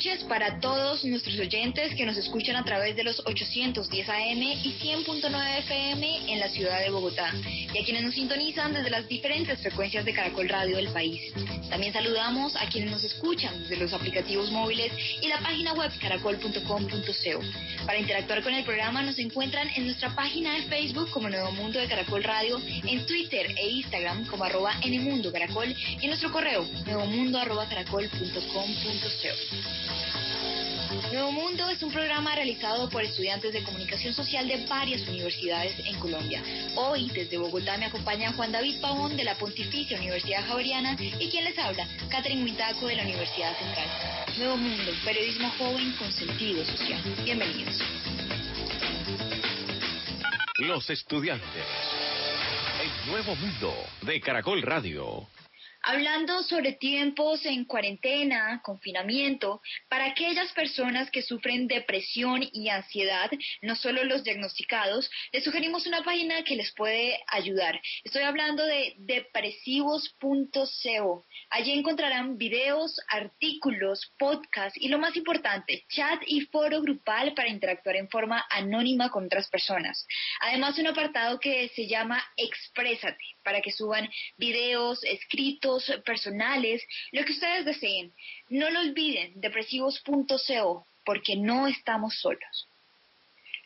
Noches para todos nuestros oyentes que nos escuchan a través de los 810 AM y 100.9 FM en la ciudad de Bogotá y a quienes nos sintonizan desde las diferentes frecuencias de Caracol Radio del país. También saludamos a quienes nos escuchan desde los aplicativos móviles y la página web caracol.com.co. Para interactuar con el programa nos encuentran en nuestra página de Facebook como Nuevo Mundo de Caracol Radio, en Twitter e Instagram como arroba Nmundo Caracol y en nuestro correo nuevomundo arroba Nuevo Mundo es un programa realizado por estudiantes de comunicación social de varias universidades en Colombia. Hoy, desde Bogotá, me acompaña Juan David Pavón de la Pontificia Universidad Javeriana y quien les habla, Catherine Huitaco de la Universidad Central. Nuevo Mundo, periodismo joven con sentido social. Bienvenidos. Los estudiantes. El Nuevo Mundo de Caracol Radio. Hablando sobre tiempos en cuarentena, confinamiento, para aquellas personas que sufren depresión y ansiedad, no solo los diagnosticados, les sugerimos una página que les puede ayudar. Estoy hablando de depresivos.co. Allí encontrarán videos, artículos, podcasts y lo más importante, chat y foro grupal para interactuar en forma anónima con otras personas. Además, un apartado que se llama Exprésate, para que suban videos, escritos, personales, lo que ustedes deseen. No lo olviden, depresivos.co, porque no estamos solos.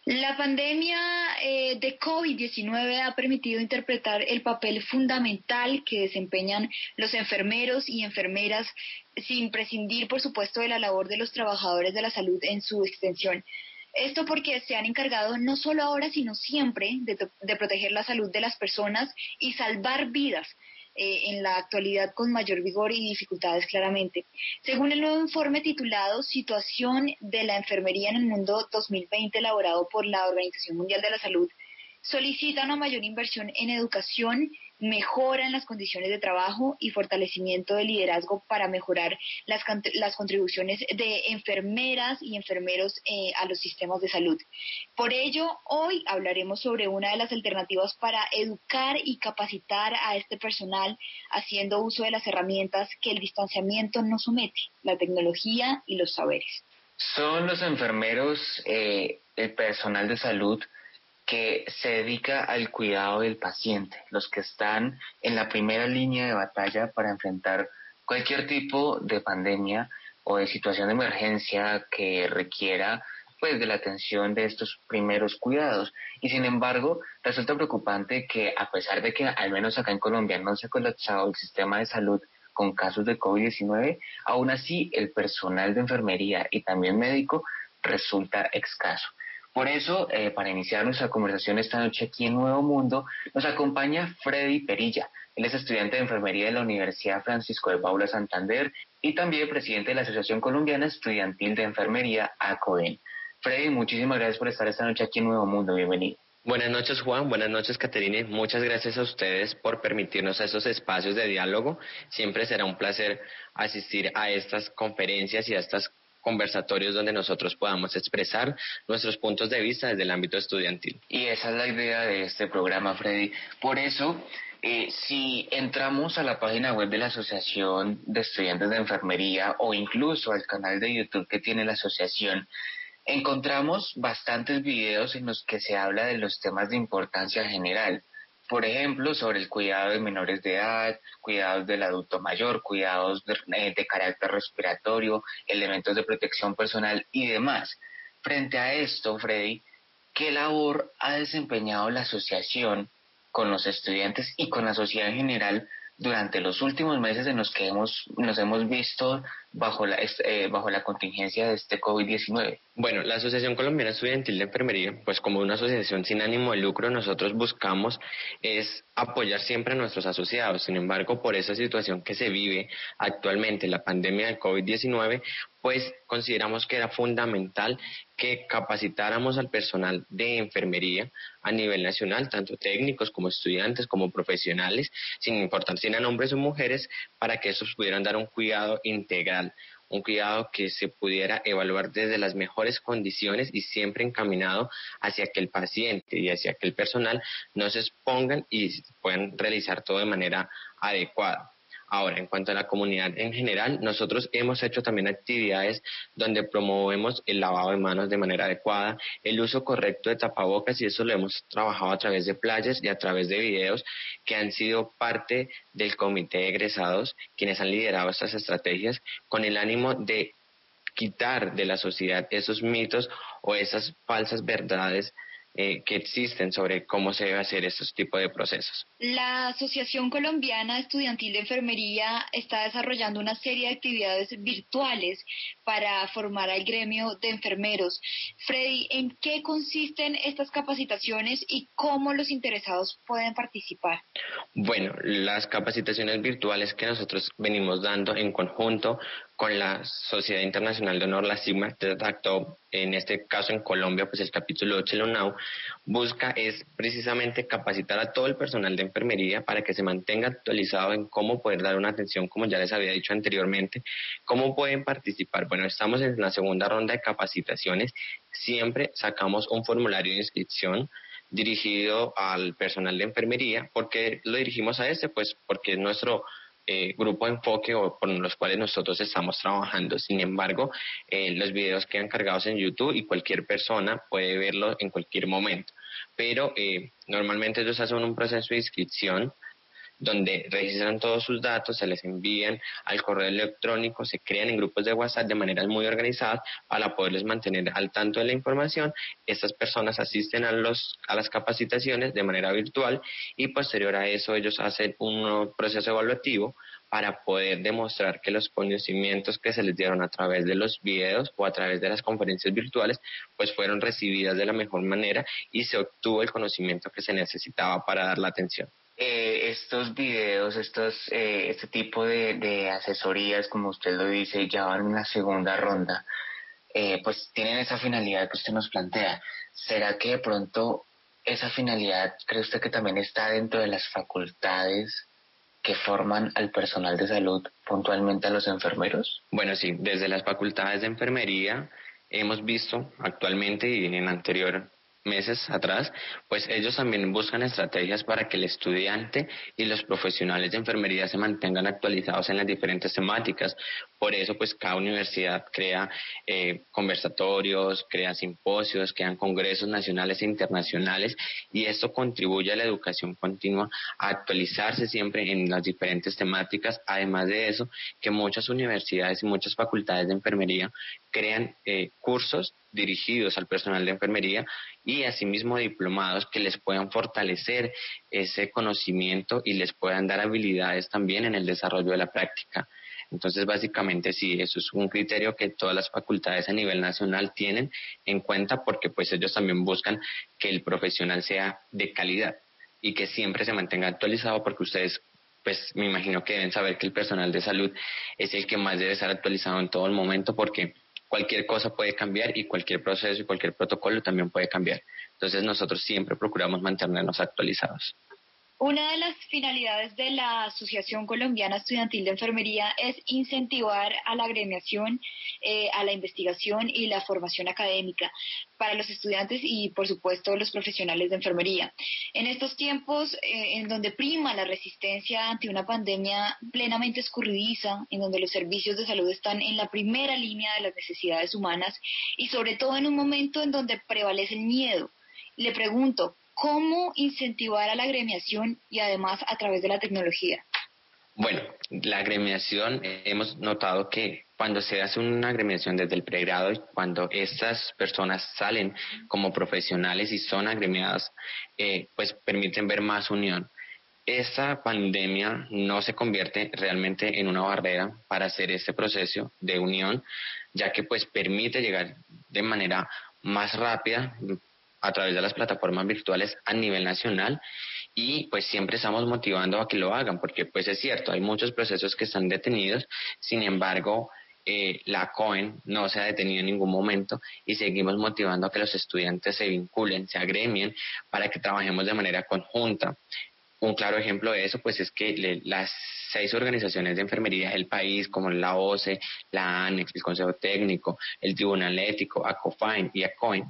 La pandemia eh, de COVID-19 ha permitido interpretar el papel fundamental que desempeñan los enfermeros y enfermeras sin prescindir, por supuesto, de la labor de los trabajadores de la salud en su extensión. Esto porque se han encargado no solo ahora, sino siempre de proteger la salud de las personas y salvar vidas, eh, en la actualidad con mayor vigor y dificultades claramente. Según el nuevo informe titulado Situación de la Enfermería en el Mundo 2020 elaborado por la Organización Mundial de la Salud, solicita una mayor inversión en educación, mejora en las condiciones de trabajo y fortalecimiento del liderazgo para mejorar las, las contribuciones de enfermeras y enfermeros eh, a los sistemas de salud. Por ello, hoy hablaremos sobre una de las alternativas para educar y capacitar a este personal haciendo uso de las herramientas que el distanciamiento nos somete, la tecnología y los saberes. Son los enfermeros, eh, el personal de salud, que se dedica al cuidado del paciente, los que están en la primera línea de batalla para enfrentar cualquier tipo de pandemia o de situación de emergencia que requiera pues de la atención de estos primeros cuidados. Y sin embargo, resulta preocupante que a pesar de que al menos acá en Colombia no se ha colapsado el sistema de salud con casos de COVID-19, aún así el personal de enfermería y también médico resulta escaso. Por eso, eh, para iniciar nuestra conversación esta noche aquí en Nuevo Mundo, nos acompaña Freddy Perilla. Él es estudiante de enfermería de la Universidad Francisco de Paula Santander y también presidente de la Asociación Colombiana Estudiantil de Enfermería, ACOEN. Freddy, muchísimas gracias por estar esta noche aquí en Nuevo Mundo. Bienvenido. Buenas noches Juan, buenas noches Caterine, muchas gracias a ustedes por permitirnos esos espacios de diálogo. Siempre será un placer asistir a estas conferencias y a estas conversatorios donde nosotros podamos expresar nuestros puntos de vista desde el ámbito estudiantil. Y esa es la idea de este programa, Freddy. Por eso, eh, si entramos a la página web de la Asociación de Estudiantes de Enfermería o incluso al canal de YouTube que tiene la asociación, encontramos bastantes videos en los que se habla de los temas de importancia general por ejemplo, sobre el cuidado de menores de edad, cuidados del adulto mayor, cuidados de, eh, carácter respiratorio, elementos de protección personal y demás. Frente a esto, Freddy, ¿qué labor ha desempeñado la asociación con los estudiantes y con la sociedad en general durante los últimos meses en los que hemos, nos hemos visto bajo la, eh, bajo la contingencia de este COVID-19? Bueno, la Asociación Colombiana Estudiantil de Enfermería, pues como una asociación sin ánimo de lucro, nosotros buscamos es apoyar siempre a nuestros asociados. Sin embargo, por esa situación que se vive actualmente, la pandemia del COVID-19, pues consideramos que era fundamental que capacitáramos al personal de enfermería a nivel nacional, tanto técnicos como estudiantes, como profesionales, sin importar si eran hombres o mujeres, para que esos pudieran dar un cuidado integral un cuidado que se pudiera evaluar desde las mejores condiciones y siempre encaminado hacia que el paciente y hacia que el personal no se expongan y puedan realizar todo de manera adecuada. Ahora, en cuanto a la comunidad en general, nosotros hemos hecho también actividades donde promovemos el lavado de manos de manera adecuada, el uso correcto de tapabocas y eso lo hemos trabajado a través de playas y a través de videos que han sido parte del comité de egresados, quienes han liderado estas estrategias con el ánimo de quitar de la sociedad esos mitos o esas falsas verdades eh, que existen sobre cómo se debe hacer estos tipos de procesos. La Asociación Colombiana Estudiantil de Enfermería está desarrollando una serie de actividades virtuales para formar al gremio de enfermeros. Freddy, ¿en qué consisten estas capacitaciones y cómo los interesados pueden participar? Bueno, las capacitaciones virtuales que nosotros venimos dando en conjunto con la Sociedad Internacional de Honor, la SIGMA, redactó en este caso en Colombia, pues el capítulo 8 de la busca es precisamente capacitar a todo el personal de enfermería para que se mantenga actualizado en cómo poder dar una atención, como ya les había dicho anteriormente, cómo pueden participar. Bueno, estamos en la segunda ronda de capacitaciones, siempre sacamos un formulario de inscripción dirigido al personal de enfermería. ¿Por qué lo dirigimos a este? Pues porque es nuestro eh, grupo de enfoque o por los cuales nosotros estamos trabajando. Sin embargo, eh, los videos quedan cargados en YouTube y cualquier persona puede verlo en cualquier momento. Pero eh, normalmente ellos hacen un proceso de inscripción donde registran todos sus datos, se les envían al correo electrónico, se crean en grupos de WhatsApp de manera muy organizada para poderles mantener al tanto de la información. Estas personas asisten a, los, a las capacitaciones de manera virtual y posterior a eso ellos hacen un proceso evaluativo para poder demostrar que los conocimientos que se les dieron a través de los videos o a través de las conferencias virtuales pues fueron recibidas de la mejor manera y se obtuvo el conocimiento que se necesitaba para dar la atención. Eh, estos videos, estos, eh, este tipo de, asesorías, como usted lo dice, ya van en la segunda ronda, eh, pues tienen esa finalidad que usted nos plantea. ¿Será que de pronto esa finalidad cree usted que también está dentro de las facultades que forman al personal de salud, puntualmente a los enfermeros? Bueno, sí, desde las facultades de enfermería hemos visto actualmente y en anterior meses atrás, pues ellos también buscan estrategias para que el estudiante y los profesionales de enfermería se mantengan actualizados en las diferentes temáticas. Por eso, pues cada universidad crea eh, conversatorios, crea simposios, crean congresos nacionales e internacionales y esto contribuye a la educación continua, a actualizarse siempre en las diferentes temáticas. Además de eso, que muchas universidades y muchas facultades de enfermería crean eh, cursos dirigidos al personal de enfermería y asimismo diplomados que les puedan fortalecer ese conocimiento y les puedan dar habilidades también en el desarrollo de la práctica. Entonces, básicamente sí, eso es un criterio que todas las facultades a nivel nacional tienen en cuenta porque pues ellos también buscan que el profesional sea de calidad y que siempre se mantenga actualizado porque ustedes pues me imagino que deben saber que el personal de salud es el que más debe estar actualizado en todo el momento porque cualquier cosa puede cambiar y cualquier proceso y cualquier protocolo también puede cambiar. Entonces nosotros siempre procuramos mantenernos actualizados. Una de las finalidades de la Asociación Colombiana Estudiantil de Enfermería es incentivar a la agremiación, eh, a la investigación y la formación académica para los estudiantes y, por supuesto, los profesionales de enfermería. En estos tiempos eh, en donde prima la resistencia ante una pandemia plenamente escurridiza, en donde los servicios de salud están en la primera línea de las necesidades humanas y sobre todo en un momento en donde prevalece el miedo, le pregunto, ¿Cómo incentivar a la agremiación y además a través de la tecnología? Bueno, la agremiación hemos notado que cuando se hace una agremiación desde el pregrado y cuando estas personas salen como profesionales y son agremiadas, eh, pues permiten ver más unión. esta pandemia no se convierte realmente en una barrera para hacer este proceso de unión, ya que pues permite llegar de manera más rápida a través de las plataformas virtuales a nivel nacional y pues siempre estamos motivando a que lo hagan, porque pues es cierto, hay muchos procesos que están detenidos, sin embargo, eh, la COEN no se ha detenido en ningún momento y seguimos motivando a que los estudiantes se vinculen, se agremien para que trabajemos de manera conjunta. Un claro ejemplo de eso, pues, es que las seis organizaciones de enfermería del país, como la OCE, la ANEX, el Consejo Técnico, el Tribunal Ético, ACOFAIN y ACOIN,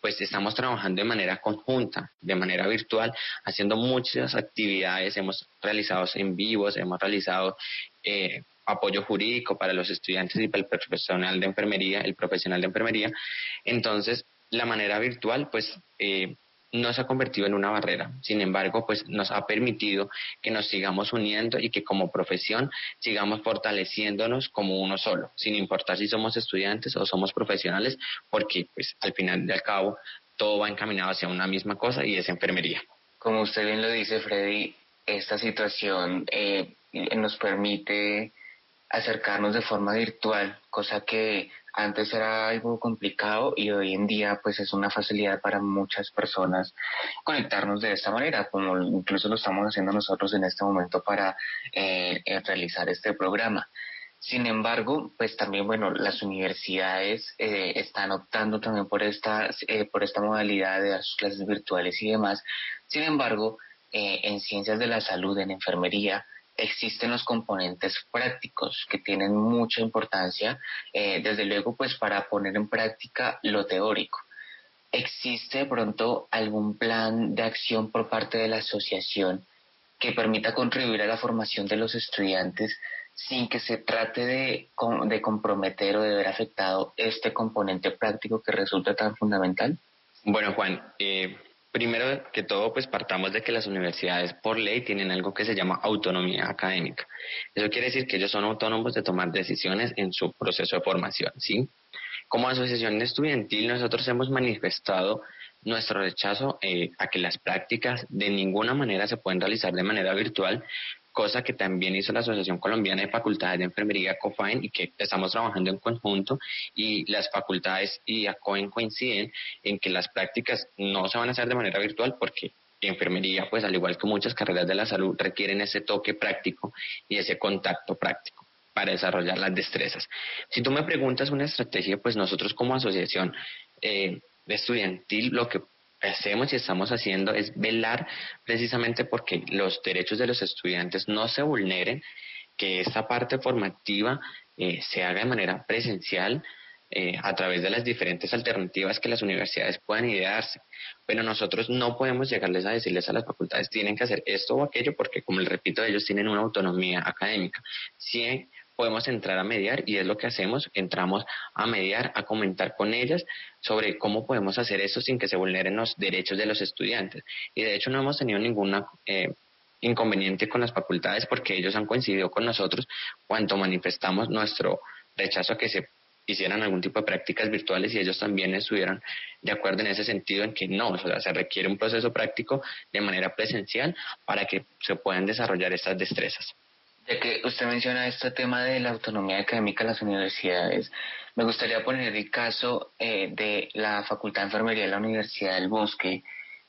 pues estamos trabajando de manera conjunta, de manera virtual, haciendo muchas actividades, hemos realizado en vivos, hemos realizado eh, apoyo jurídico para los estudiantes y para el profesional de enfermería, el profesional de enfermería. Entonces, la manera virtual, pues, eh, no se ha convertido en una barrera. Sin embargo, pues nos ha permitido que nos sigamos uniendo y que como profesión sigamos fortaleciéndonos como uno solo, sin importar si somos estudiantes o somos profesionales, porque pues al final y al cabo todo va encaminado hacia una misma cosa y es enfermería. Como usted bien lo dice, Freddy, esta situación eh, nos permite acercarnos de forma virtual, cosa que antes era algo complicado y hoy en día pues es una facilidad para muchas personas conectarnos de esta manera, como incluso lo estamos haciendo nosotros en este momento para eh, eh, realizar este programa. Sin embargo, pues también, bueno, las universidades eh, están optando también por esta, por esta modalidad de dar sus clases virtuales y demás. Sin embargo, en ciencias de la salud, en enfermería, existen los componentes prácticos que tienen mucha importancia, eh, desde luego, pues para poner en práctica lo teórico. ¿Existe pronto algún plan de acción por parte de la asociación que permita contribuir a la formación de los estudiantes sin que se trate de, de comprometer o de ver afectado este componente práctico que resulta tan fundamental? Bueno, Juan, eh, Primero que todo, pues partamos de que las universidades por ley tienen algo que se llama autonomía académica. Eso quiere decir que ellos son autónomos de tomar decisiones en su proceso de formación, ¿sí? Como asociación estudiantil, nosotros hemos manifestado nuestro rechazo eh, a que las prácticas de ninguna manera se pueden realizar de manera virtual, cosa que también hizo la Asociación Colombiana de Facultades de Enfermería COFAEN y que estamos trabajando en conjunto y las facultades y ACOEN coinciden en que las prácticas no se van a hacer de manera virtual porque enfermería, pues al igual que muchas carreras de la salud, requieren ese toque práctico y ese contacto práctico para desarrollar las destrezas. Si tú me preguntas una estrategia, pues nosotros como asociación eh, estudiantil lo que hacemos y estamos haciendo es velar precisamente porque los derechos de los estudiantes no se vulneren, que esta parte formativa eh, se haga de manera presencial eh, a través de las diferentes alternativas que las universidades puedan idearse. Pero nosotros no podemos llegarles a decirles a las facultades tienen que hacer esto o aquello porque, como les repito, ellos tienen una autonomía académica. Si podemos entrar a mediar y es lo que hacemos, entramos a mediar, a comentar con ellas sobre cómo podemos hacer eso sin que se vulneren los derechos de los estudiantes. Y de hecho no hemos tenido ninguna eh, inconveniente con las facultades porque ellos han coincidido con nosotros cuando manifestamos nuestro rechazo a que se hicieran algún tipo de prácticas virtuales y ellos también estuvieran de acuerdo en ese sentido en que no, o sea, se requiere un proceso práctico de manera presencial para que se puedan desarrollar estas destrezas. Ya que usted menciona este tema de la autonomía académica de las universidades, me gustaría poner el caso eh, de la Facultad de Enfermería de la Universidad del Bosque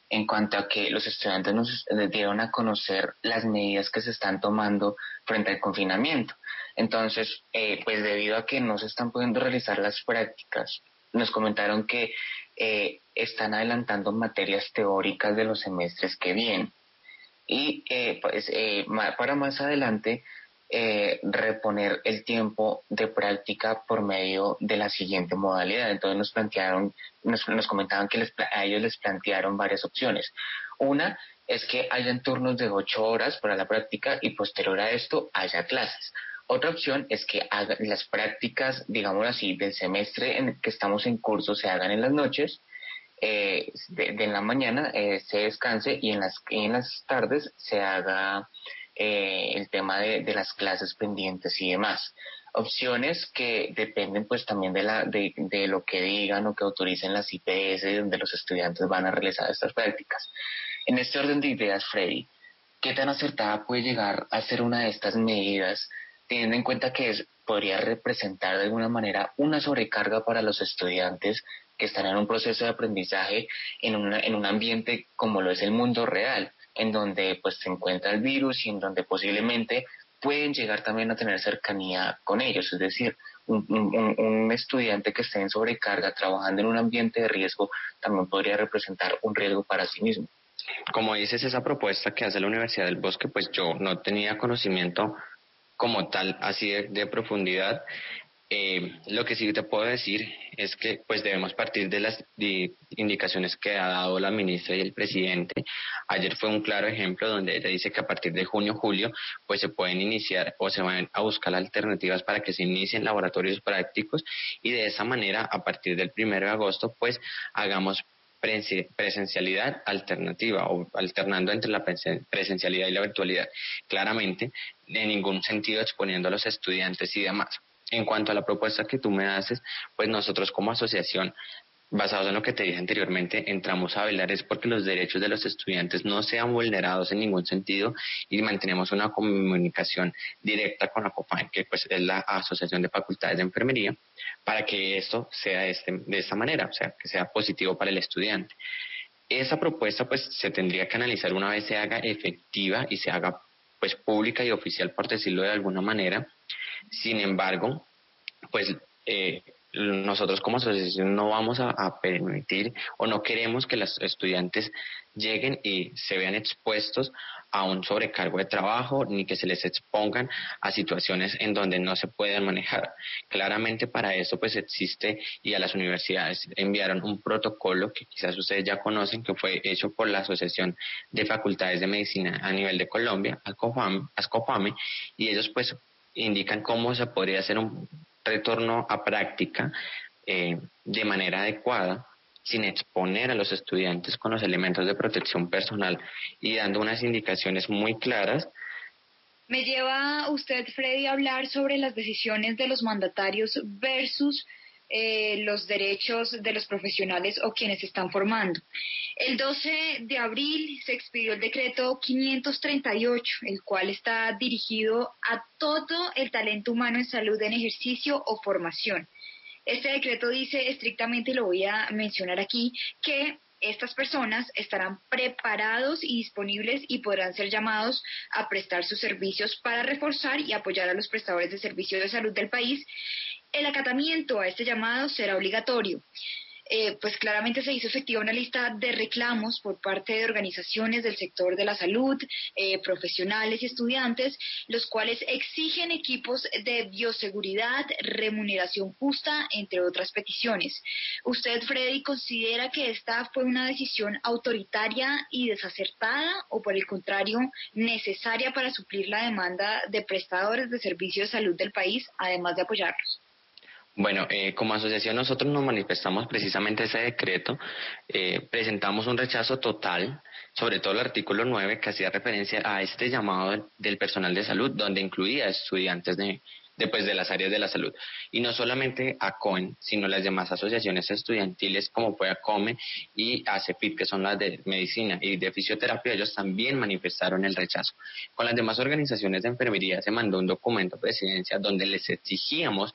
en cuanto a que los estudiantes nos dieron a conocer las medidas que se están tomando frente al confinamiento. Entonces, eh, pues debido a que no se están pudiendo realizar las prácticas, nos comentaron que eh, están adelantando materias teóricas de los semestres que vienen y eh, pues, eh, para más adelante eh, reponer el tiempo de práctica por medio de la siguiente modalidad. Entonces nos plantearon, nos, nos comentaban que les, a ellos les plantearon varias opciones. Una es que hayan turnos de ocho horas para la práctica y posterior a esto haya clases. Otra opción es que las prácticas, digamos así, del semestre en que estamos en curso se hagan en las noches eh, de, la mañana eh, se descanse y en las, en las tardes se haga eh, el tema de, de, las clases pendientes y demás. Opciones que dependen pues también de, la, de, de lo que digan o que autoricen las IPS donde los estudiantes van a realizar estas prácticas. En este orden de ideas, Freddy, ¿qué tan acertada puede llegar a ser una de estas medidas, teniendo en cuenta que podría representar de alguna manera una sobrecarga para los estudiantes que están en un proceso de aprendizaje en, en un ambiente como lo es el mundo real, en donde pues se encuentra el virus y en donde posiblemente pueden llegar también a tener cercanía con ellos, es decir, un, un, estudiante que esté en sobrecarga trabajando en un ambiente de riesgo también podría representar un riesgo para sí mismo. Como dices, esa propuesta que hace la Universidad del Bosque, pues yo no tenía conocimiento como tal, así de, profundidad. Eh, lo que sí te puedo decir es que pues debemos partir de las indicaciones que ha dado la ministra y el presidente. Ayer fue un claro ejemplo donde ella dice que a partir de junio, julio, pues se pueden iniciar o se van a buscar alternativas para que se inicien laboratorios prácticos y de esa manera, a partir del primero de agosto, pues hagamos presencialidad alternativa o alternando entre la presencialidad y la virtualidad. Claramente, en ningún sentido exponiendo a los estudiantes y demás. En cuanto a la propuesta que tú me haces, pues nosotros como asociación basados en lo que te dije anteriormente, entramos a velar es porque los derechos de los estudiantes no sean vulnerados en ningún sentido y mantenemos una comunicación directa con la COFAN, que pues es la Asociación de Facultades de Enfermería, para que esto sea este, de esta manera, o sea, que sea positivo para el estudiante. Esa propuesta pues se tendría que analizar una vez se haga efectiva y se haga pues pública y oficial, por decirlo de alguna manera. Sin embargo, pues eh, nosotros como asociación no vamos a, permitir o no queremos que los estudiantes lleguen y se vean expuestos a un sobrecargo de trabajo ni que se les expongan a situaciones en donde no se pueden manejar. Claramente para eso pues existe y a las universidades enviaron un protocolo que quizás ustedes ya conocen que fue hecho por la Asociación de Facultades de Medicina a nivel de Colombia, ASCOFAME, y ellos pues indican cómo se podría hacer un retorno a práctica eh, de manera adecuada sin exponer a los estudiantes con los elementos de protección personal y dando unas indicaciones muy claras. Me lleva usted, Freddy, a hablar sobre las decisiones de los mandatarios versus eh, los derechos de los profesionales o quienes están formando. El 12 de abril se expidió el decreto 538, el cual está dirigido a todo el talento humano en salud en ejercicio o formación. Este decreto dice estrictamente, lo voy a mencionar aquí, que estas personas estarán preparados y disponibles y podrán ser llamados a prestar sus servicios para reforzar y apoyar a los prestadores de servicios de salud del país el acatamiento a este llamado será obligatorio. Eh, pues claramente se hizo efectiva una lista de reclamos por parte de organizaciones del sector de la salud, eh, profesionales y estudiantes, los cuales exigen equipos de bioseguridad, remuneración justa, entre otras peticiones. ¿Usted, Freddy, considera que esta fue una decisión autoritaria y desacertada o, por el contrario, necesaria para suplir la demanda de prestadores de servicios de salud del país, además de apoyarlos? Bueno, eh, como asociación nosotros nos manifestamos precisamente ese decreto, eh, presentamos un rechazo total, sobre todo el artículo 9 que hacía referencia a este llamado del personal de salud, donde incluía estudiantes de, pues, de las áreas de la salud. Y no solamente a COEN, sino las demás asociaciones estudiantiles como fue ACOME y ACEFIT, que son las de medicina y de fisioterapia, ellos también manifestaron el rechazo. Con las demás organizaciones de enfermería se mandó un documento a presidencia donde les exigíamos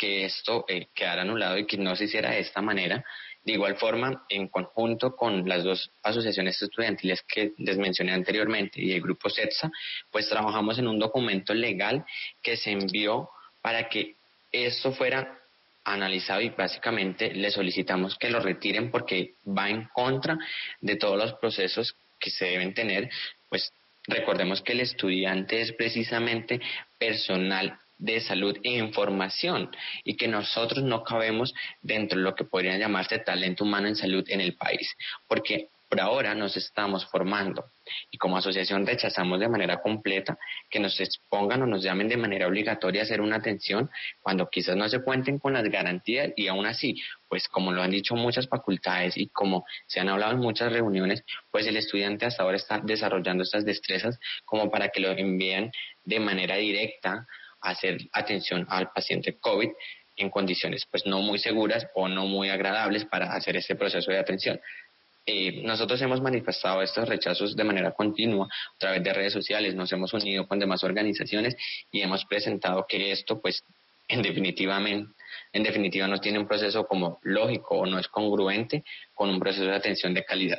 que esto eh, quedara anulado y que no se hiciera de esta manera. De igual forma, en conjunto con las dos asociaciones estudiantiles que les mencioné anteriormente y el grupo CETSA, pues trabajamos en un documento legal que se envió para que esto fuera analizado y básicamente le solicitamos que lo retiren porque va en contra de todos los procesos que se deben tener, pues recordemos que el estudiante es precisamente personal de salud e información y que nosotros no cabemos dentro de lo que podría llamarse talento humano en salud en el país, porque por ahora nos estamos formando. Y como asociación rechazamos de manera completa que nos expongan o nos llamen de manera obligatoria a hacer una atención cuando quizás no se cuenten con las garantías y aún así, pues como lo han dicho muchas facultades y como se han hablado en muchas reuniones, pues el estudiante hasta ahora está desarrollando estas destrezas como para que lo envíen de manera directa hacer atención al paciente COVID en condiciones pues no muy seguras o no muy agradables para hacer ese proceso de atención. eh, nosotros hemos manifestado estos rechazos de manera continua a través de redes sociales, nos hemos unido con demás organizaciones y hemos presentado que esto, pues, en definitivamente, en definitiva no tiene un proceso como lógico o no es congruente con un proceso de atención de calidad.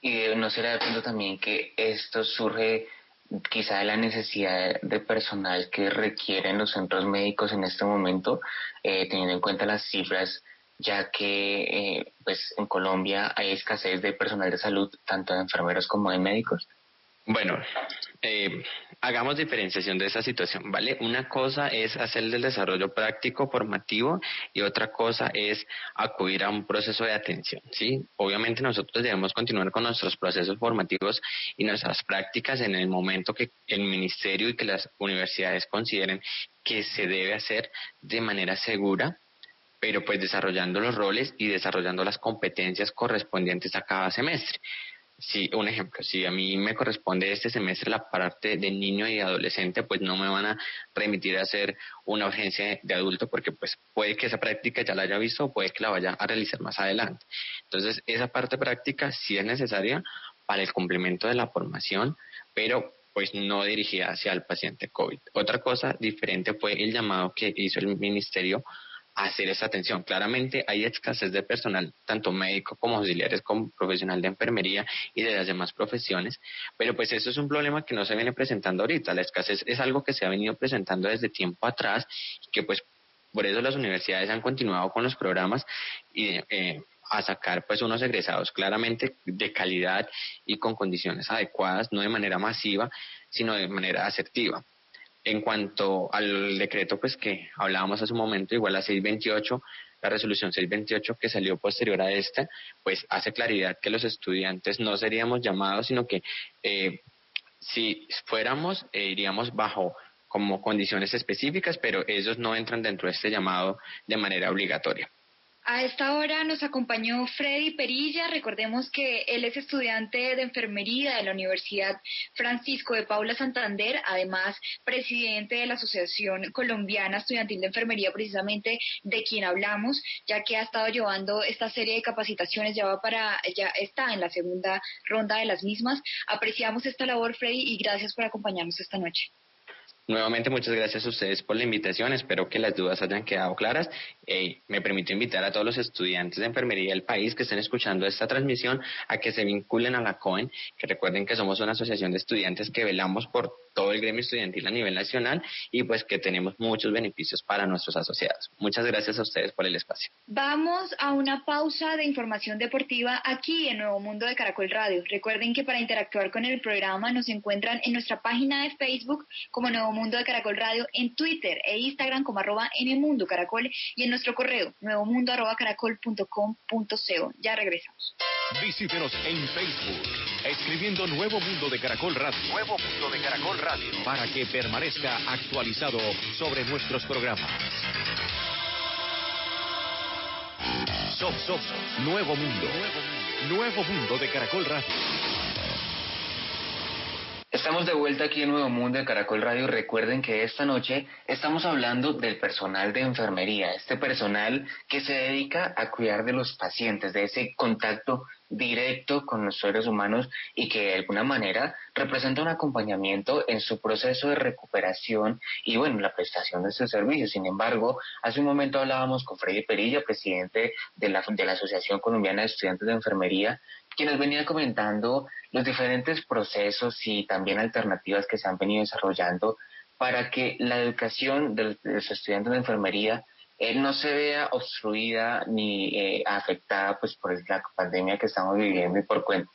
Y no será de pronto también que esto surge quizá de la necesidad de personal que requieren los centros médicos en este momento, eh, teniendo en cuenta las cifras, ya que eh, pues en Colombia hay escasez de personal de salud, tanto de enfermeros como de médicos. Bueno, eh, hagamos diferenciación de esa situación, ¿vale? Una cosa es hacer el desarrollo práctico formativo y otra cosa es acudir a un proceso de atención, ¿sí? Obviamente nosotros debemos continuar con nuestros procesos formativos y nuestras prácticas en el momento que el ministerio y que las universidades consideren que se debe hacer de manera segura, pero pues desarrollando los roles y desarrollando las competencias correspondientes a cada semestre. Sí, un ejemplo, si a mí me corresponde este semestre la parte de niño y adolescente, pues no me van a remitir a hacer una urgencia de adulto porque pues puede que esa práctica ya la haya visto o puede que la vaya a realizar más adelante. Entonces, esa parte práctica sí es necesaria para el complemento de la formación, pero pues no dirigida hacia el paciente COVID. Otra cosa diferente fue el llamado que hizo el ministerio hacer esa atención. Claramente hay escasez de personal, tanto médico como auxiliares, como profesional de enfermería y de las demás profesiones, pero pues eso es un problema que no se viene presentando ahorita. La escasez es algo que se ha venido presentando desde tiempo atrás y que pues por eso las universidades han continuado con los programas y eh, a sacar pues unos egresados claramente de calidad y con condiciones adecuadas, no de manera masiva, sino de manera asertiva. En cuanto al decreto pues que hablábamos hace un momento, igual la 628, la resolución 628 que salió posterior a esta, pues hace claridad que los estudiantes no seríamos llamados, sino que eh, si fuéramos, eh, iríamos bajo como condiciones específicas, pero ellos no entran dentro de este llamado de manera obligatoria. A esta hora nos acompañó Freddy Perilla. Recordemos que él es estudiante de enfermería de la Universidad Francisco de Paula Santander, además presidente de la Asociación Colombiana Estudiantil de Enfermería, precisamente de quien hablamos, ya que ha estado llevando esta serie de capacitaciones, ya va para, ya está en la segunda ronda de las mismas. Apreciamos esta labor, Freddy, y gracias por acompañarnos esta noche. Nuevamente, muchas gracias a ustedes por la invitación. Espero que las dudas hayan quedado claras. Eh, me permito invitar a todos los estudiantes de enfermería del país que estén escuchando esta transmisión a que se vinculen a la COEN, que recuerden que somos una asociación de estudiantes que velamos por todo el gremio estudiantil a nivel nacional y pues que tenemos muchos beneficios para nuestros asociados. Muchas gracias a ustedes por el espacio. Vamos a una pausa de información deportiva aquí en Nuevo Mundo de Caracol Radio. Recuerden que para interactuar con el programa nos encuentran en nuestra página de Facebook como Nuevo Mundo de Caracol Radio, en Twitter e Instagram como arroba Mundo Caracol y en nuestro correo nuevomundo arroba caracol.com.co. Ya regresamos. Visítenos en Facebook, escribiendo Nuevo Mundo de Caracol Radio. Nuevo Mundo de Caracol Radio. Para que permanezca actualizado sobre nuestros programas. Sof, Nuevo Mundo. Nuevo Mundo de Caracol Radio. Estamos de vuelta aquí en Nuevo Mundo de Caracol Radio. Recuerden que esta noche estamos hablando del personal de enfermería, este personal que se dedica a cuidar de los pacientes, de ese contacto directo con los seres humanos y que de alguna manera representa un acompañamiento en su proceso de recuperación y bueno, la prestación de sus servicios. Sin embargo, hace un momento hablábamos con Freddy Perilla, presidente de la, de la Asociación Colombiana de Estudiantes de Enfermería, quien nos venía comentando los diferentes procesos y también alternativas que se han venido desarrollando para que la educación de los estudiantes de enfermería eh, no se vea obstruida ni eh, afectada pues por la pandemia que estamos viviendo y por cuenta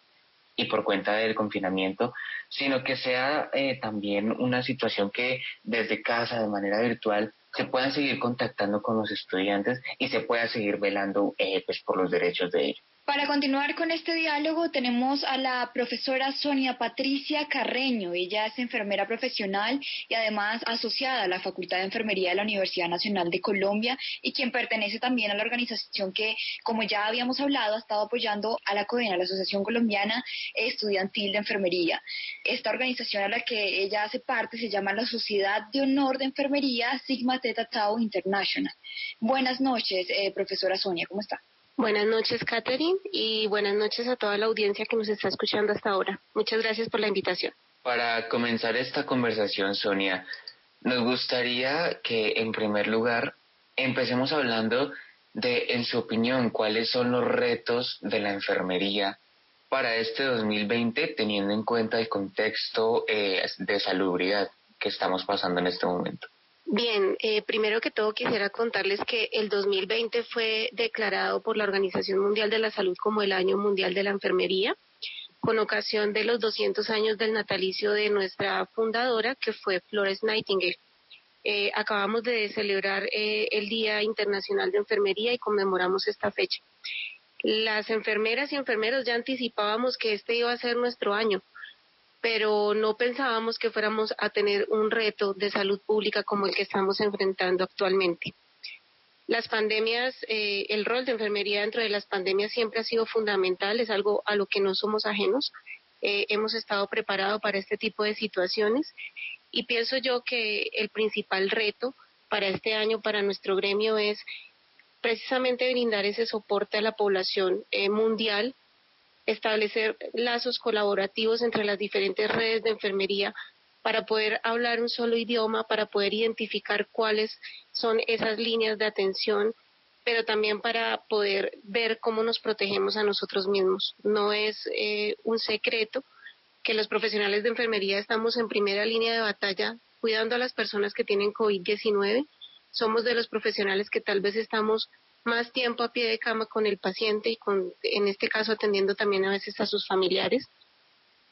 y por cuenta del confinamiento, sino que sea eh, también una situación que desde casa, de manera virtual, se puedan seguir contactando con los estudiantes y se pueda seguir velando pues por los derechos de ellos. Para continuar con este diálogo tenemos a la profesora Sonia Patricia Carreño. Ella es enfermera profesional y además asociada a la Facultad de Enfermería de la Universidad Nacional de Colombia y quien pertenece también a la organización que, como ya habíamos hablado, ha estado apoyando a la CODENA, la Asociación Colombiana Estudiantil de Enfermería. Esta organización a la que ella hace parte se llama la Sociedad de Honor de Enfermería Sigma Theta Tau International. Buenas noches, eh, profesora Sonia, ¿cómo está? Buenas noches, Catherine, y buenas noches a toda la audiencia que nos está escuchando hasta ahora. Muchas gracias por la invitación. Para comenzar esta conversación, Sonia, nos gustaría que, en primer lugar, empecemos hablando de, en su opinión, cuáles son los retos de la enfermería para este 2020, teniendo en cuenta el contexto eh, de salubridad que estamos pasando en este momento. Bien, eh, primero que todo quisiera contarles que el 2020 fue declarado por la Organización Mundial de la Salud como el Año Mundial de la Enfermería, con ocasión de los 200 años del natalicio de nuestra fundadora, que fue Flores Nightingale. Eh, acabamos de celebrar eh, el Día Internacional de Enfermería y conmemoramos esta fecha. Las enfermeras y enfermeros ya anticipábamos que este iba a ser nuestro año pero no pensábamos que fuéramos a tener un reto de salud pública como el que estamos enfrentando actualmente. Las pandemias, eh, el rol de enfermería dentro de las pandemias siempre ha sido fundamental, es algo a lo que no somos ajenos. Eh, hemos estado preparados para este tipo de situaciones y pienso yo que el principal reto para este año, para nuestro gremio, es precisamente brindar ese soporte a la población eh, mundial establecer lazos colaborativos entre las diferentes redes de enfermería para poder hablar un solo idioma, para poder identificar cuáles son esas líneas de atención, pero también para poder ver cómo nos protegemos a nosotros mismos. No es eh, un secreto que los profesionales de enfermería estamos en primera línea de batalla cuidando a las personas que tienen COVID-19. Somos de los profesionales que tal vez estamos más tiempo a pie de cama con el paciente y con, en este caso atendiendo también a veces a sus familiares.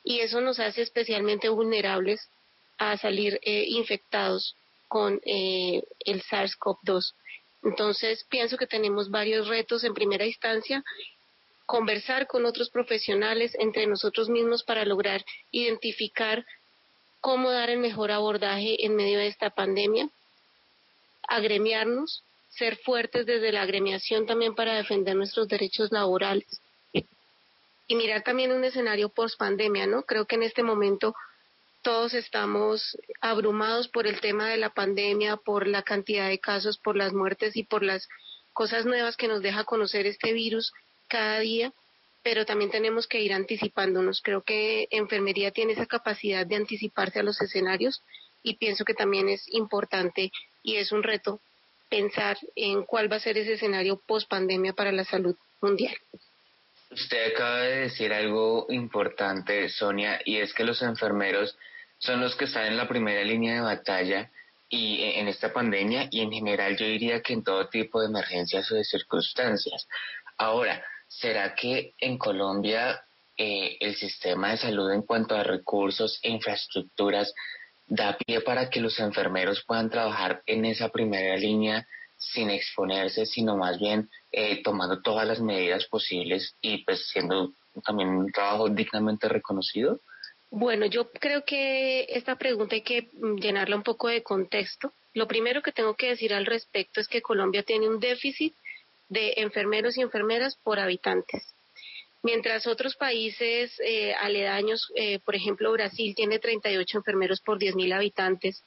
Y eso nos hace especialmente vulnerables a salir eh, infectados con eh, el SARS-CoV-2. Entonces, pienso que tenemos varios retos en primera instancia, conversar con otros profesionales entre nosotros mismos para lograr identificar cómo dar el mejor abordaje en medio de esta pandemia, agremiarnos ser fuertes desde la agremiación también para defender nuestros derechos laborales. Y mirar también un escenario post pandemia, ¿no? Creo que en este momento todos estamos abrumados por el tema de la pandemia, por la cantidad de casos, por las muertes y por las cosas nuevas que nos deja conocer este virus cada día, pero también tenemos que ir anticipándonos. Creo que enfermería tiene esa capacidad de anticiparse a los escenarios y pienso que también es importante y es un reto pensar en cuál va a ser ese escenario post pandemia para la salud mundial. Usted acaba de decir algo importante, Sonia, y es que los enfermeros son los que están en la primera línea de batalla y en esta pandemia y en general yo diría que en todo tipo de emergencias o de circunstancias. Ahora, ¿será que en Colombia eh, el sistema de salud en cuanto a recursos e infraestructuras da pie para que los enfermeros puedan trabajar en esa primera línea sin exponerse, sino más bien eh, tomando todas las medidas posibles y pues siendo también un trabajo dignamente reconocido? Bueno, yo creo que esta pregunta hay que llenarla un poco de contexto. Lo primero que tengo que decir al respecto es que Colombia tiene un déficit de enfermeros y enfermeras por habitantes. Mientras otros países eh, aledaños, eh, por ejemplo Brasil tiene 38 enfermeros por 10.000 habitantes,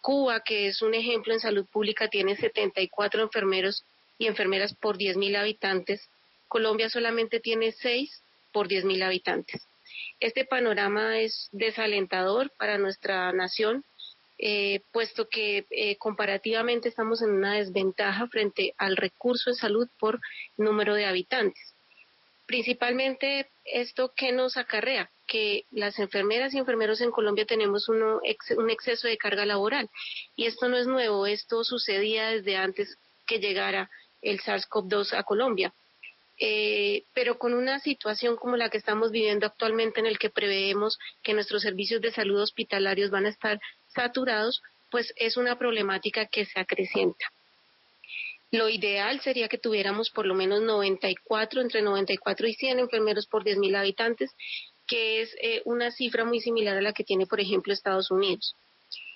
Cuba, que es un ejemplo en salud pública, tiene 74 enfermeros y enfermeras por 10.000 habitantes, Colombia solamente tiene 6 por 10.000 habitantes. Este panorama es desalentador para nuestra nación, eh, puesto que comparativamente estamos en una desventaja frente al recurso de salud por número de habitantes. Principalmente esto que nos acarrea, que las enfermeras y enfermeros en Colombia tenemos un exceso de carga laboral. Y esto no es nuevo, esto sucedía desde antes que llegara el SARS-CoV-2 a Colombia. Eh, pero con una situación como la que estamos viviendo actualmente en el que preveemos que nuestros servicios de salud hospitalarios van a estar saturados, pues es una problemática que se acrecienta. Lo ideal sería que tuviéramos por lo menos 94, entre 94 y 100 enfermeros por 10.000 habitantes, que es eh, una cifra muy similar a la que tiene, por ejemplo, Estados Unidos.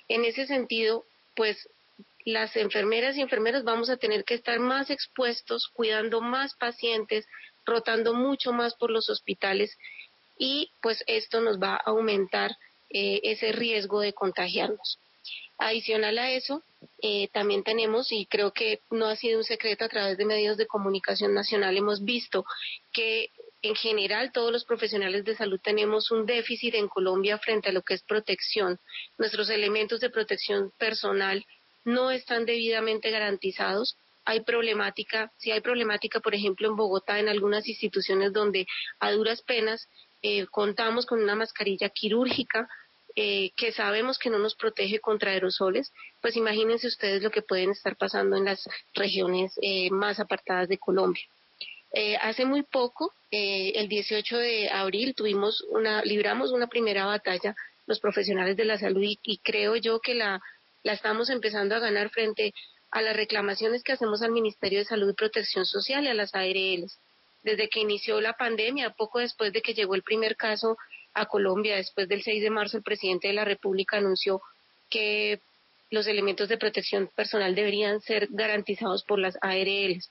En ese sentido, pues las enfermeras y enfermeros vamos a tener que estar más expuestos, cuidando más pacientes, rotando mucho más por los hospitales y pues esto nos va a aumentar eh, ese riesgo de contagiarnos. Adicional a eso, eh, también tenemos, y creo que no ha sido un secreto a través de medios de comunicación nacional, hemos visto que en general todos los profesionales de salud tenemos un déficit en Colombia frente a lo que es protección. Nuestros elementos de protección personal no están debidamente garantizados. Hay problemática, si hay problemática, por ejemplo, en Bogotá, en algunas instituciones donde a duras penas eh, contamos con una mascarilla quirúrgica eh, que sabemos que no nos protege contra aerosoles, pues imagínense ustedes lo que pueden estar pasando en las regiones eh, más apartadas de Colombia. Eh, hace muy poco, eh, el 18 de abril, tuvimos una, libramos una primera batalla los profesionales de la salud y, creo yo que la, la estamos empezando a ganar frente a las reclamaciones que hacemos al Ministerio de Salud y Protección Social y a las ARLs. Desde que inició la pandemia, poco después de que llegó el primer caso a Colombia, después del 6 de marzo, el presidente de la República anunció que los elementos de protección personal deberían ser garantizados por las ARLs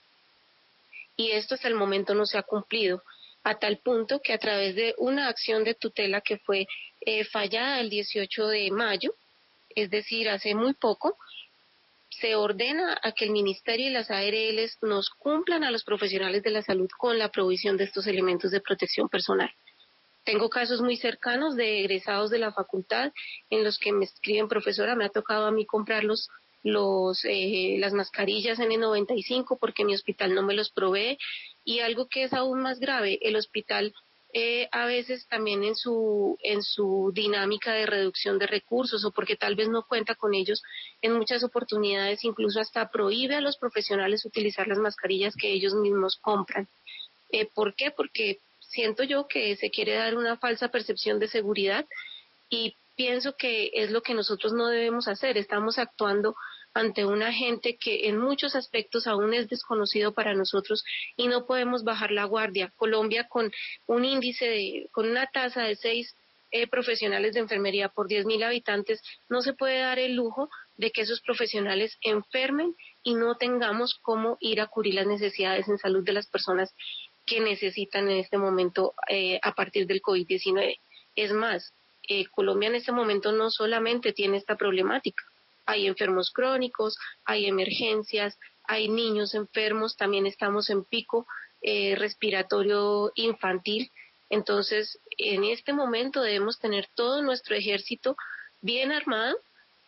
y esto hasta el momento no se ha cumplido a tal punto que a través de una acción de tutela que fue eh, fallada el 18 de mayo, es decir, hace muy poco, se ordena a que el Ministerio y las ARLs nos cumplan a los profesionales de la salud con la provisión de estos elementos de protección personal. Tengo casos muy cercanos de egresados de la facultad en los que me escriben, profesora, me ha tocado a mí comprarlos los, eh, las mascarillas N95 porque mi hospital no me los provee y algo que es aún más grave, el hospital eh, a veces también en su, en su dinámica de reducción de recursos o porque tal vez no cuenta con ellos, en muchas oportunidades incluso hasta prohíbe a los profesionales utilizar las mascarillas que ellos mismos compran. Eh, ¿Por qué? Porque siento yo que se quiere dar una falsa percepción de seguridad y pienso que es lo que nosotros no debemos hacer. Estamos actuando ante un agente que en muchos aspectos aún es desconocido para nosotros y no podemos bajar la guardia. Colombia con un índice de, con una tasa de seis eh, profesionales de enfermería por 10.000 habitantes, no se puede dar el lujo de que esos profesionales enfermen y no tengamos cómo ir a cubrir las necesidades en salud de las personas que necesitan en este momento eh, a partir del COVID-19. Es más, eh, Colombia en este momento no solamente tiene esta problemática, hay enfermos crónicos, hay emergencias, hay niños enfermos, también estamos en pico eh, respiratorio infantil. Entonces, en este momento debemos tener todo nuestro ejército bien armado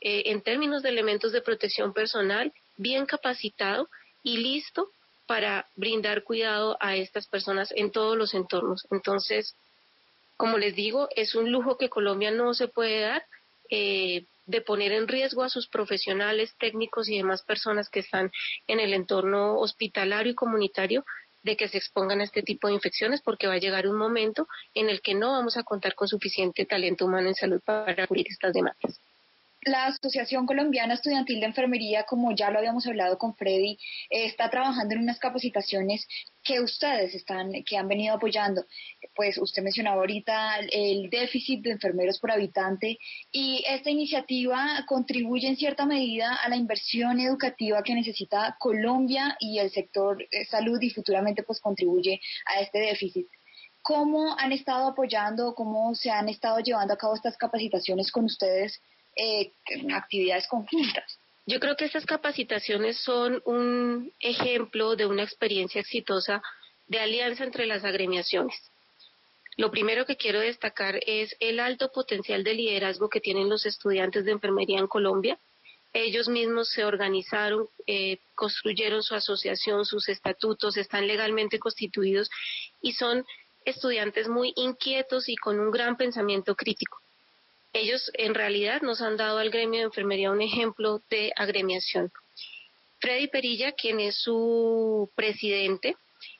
en términos de elementos de protección personal, bien capacitado y listo para brindar cuidado a estas personas en todos los entornos. Entonces, como les digo, es un lujo que Colombia no se puede dar eh, de poner en riesgo a sus profesionales, técnicos y demás personas que están en el entorno hospitalario y comunitario de que se expongan a este tipo de infecciones porque va a llegar un momento en el que no vamos a contar con suficiente talento humano en salud para cubrir estas demandas la Asociación Colombiana Estudiantil de Enfermería, como ya lo habíamos hablado con Freddy, eh, está trabajando en unas capacitaciones que ustedes están, que han venido apoyando. Pues usted mencionaba ahorita el déficit de enfermeros por habitante y esta iniciativa contribuye en cierta medida a la inversión educativa que necesita Colombia y el sector eh, salud y futuramente pues contribuye a este déficit. ¿Cómo han estado apoyando, cómo se han estado llevando a cabo estas capacitaciones con ustedes eh, actividades conjuntas. Yo creo que estas capacitaciones son un ejemplo de una experiencia exitosa de alianza entre las agremiaciones. Lo primero que quiero destacar es el alto potencial de liderazgo que tienen los estudiantes de enfermería en Colombia. Ellos mismos se organizaron, eh, construyeron su asociación, sus estatutos, están legalmente constituidos y son estudiantes muy inquietos y con un gran pensamiento crítico ellos en realidad nos han dado al gremio de enfermería un ejemplo de agremiación. Freddy Perilla, quien es su presidente,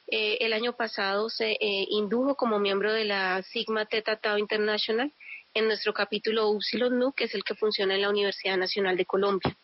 eh, el año pasado se eh, indujo como miembro de la Sigma Theta Tau International en nuestro capítulo Upsilon Nu, que es el que funciona en la Universidad Nacional de Colombia.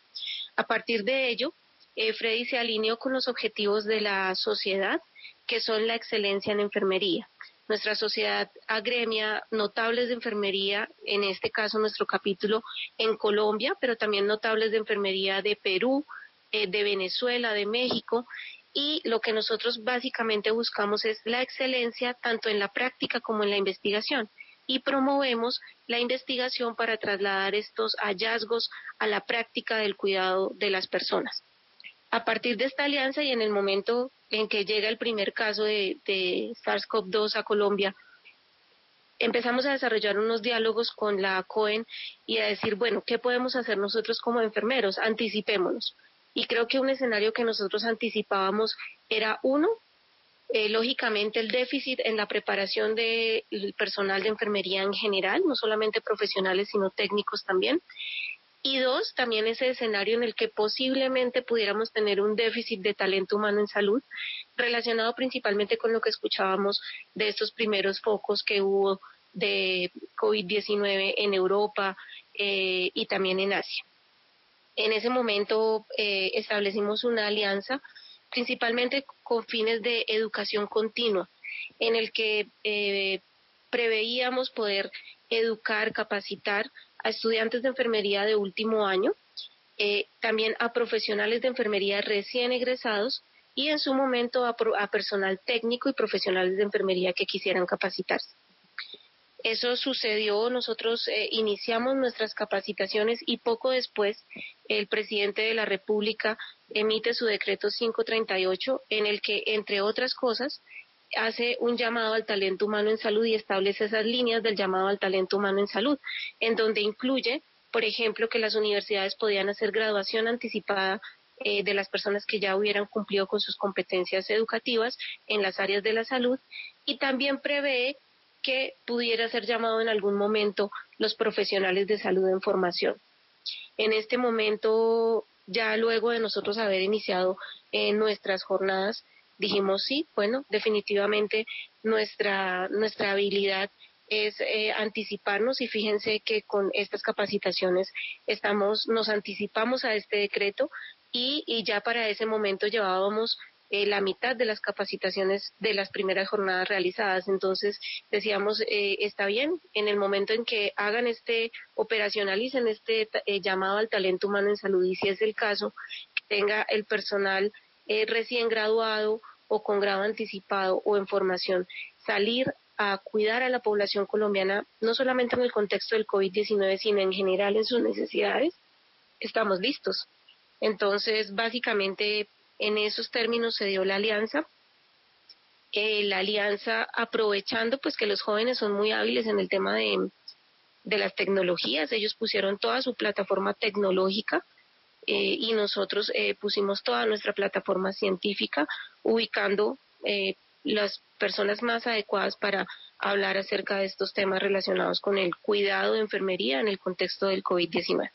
A partir de ello, eh, Freddy se alineó con los objetivos de la sociedad, que son la excelencia en enfermería. Nuestra sociedad agremia notables de enfermería, en este caso nuestro capítulo en Colombia, pero también notables de enfermería de Perú, eh, de Venezuela, de México, y lo que nosotros básicamente buscamos es la excelencia tanto en la práctica como en la investigación. y promovemos la investigación para trasladar estos hallazgos a la práctica del cuidado de las personas. A partir de esta alianza y en el momento en que llega el primer caso de, SARS-CoV-2 a Colombia, empezamos a desarrollar unos diálogos con la COEN y a decir, bueno, ¿qué podemos hacer nosotros como enfermeros? Anticipémonos. Y creo que un escenario que nosotros anticipábamos era uno, eh, lógicamente el déficit en la preparación del personal de enfermería en general, no solamente profesionales, sino técnicos también. Y dos, también ese escenario en el que posiblemente pudiéramos tener un déficit de talento humano en salud, relacionado principalmente con lo que escuchábamos de estos primeros focos que hubo de COVID-19 en Europa eh, y también en Asia. En ese momento eh, establecimos una alianza principalmente con fines de educación continua, en el que eh, preveíamos poder educar, capacitar a estudiantes de enfermería de último año, eh, también a profesionales de enfermería recién egresados y en su momento a personal técnico y profesionales de enfermería que quisieran capacitarse. Eso sucedió, nosotros eh, iniciamos nuestras capacitaciones y poco después el presidente de la República emite su decreto 538 en el que, entre otras cosas, hace un llamado al talento humano en salud y establece esas líneas del llamado al talento humano en salud, en donde incluye, por ejemplo, que las universidades podían hacer graduación anticipada eh, de las personas que ya hubieran cumplido con sus competencias educativas en las áreas de la salud y también prevé que pudiera ser llamado en algún momento los profesionales de salud en formación. En este momento, ya luego de nosotros haber iniciado en nuestras jornadas, dijimos sí, bueno, definitivamente nuestra, nuestra habilidad es eh, anticiparnos y fíjense que con estas capacitaciones estamos, nos anticipamos a este decreto y, ya para ese momento llevábamos eh, la mitad de las capacitaciones de las primeras jornadas realizadas. Entonces decíamos, eh, está bien, en el momento en que hagan este, operacionalicen este eh, llamado al talento humano en salud y si es el caso, que tenga el personal recién graduado o con grado anticipado o en formación, salir a cuidar a la población colombiana, no solamente en el contexto del COVID-19, sino en general en sus necesidades, estamos listos. Entonces, básicamente, en esos términos se dio la alianza. Eh, la alianza aprovechando pues que los jóvenes son muy hábiles en el tema de, de las tecnologías, ellos pusieron toda su plataforma tecnológica eh, y nosotros eh, pusimos toda nuestra plataforma científica ubicando las personas más adecuadas para hablar acerca de estos temas relacionados con el cuidado de enfermería en el contexto del COVID-19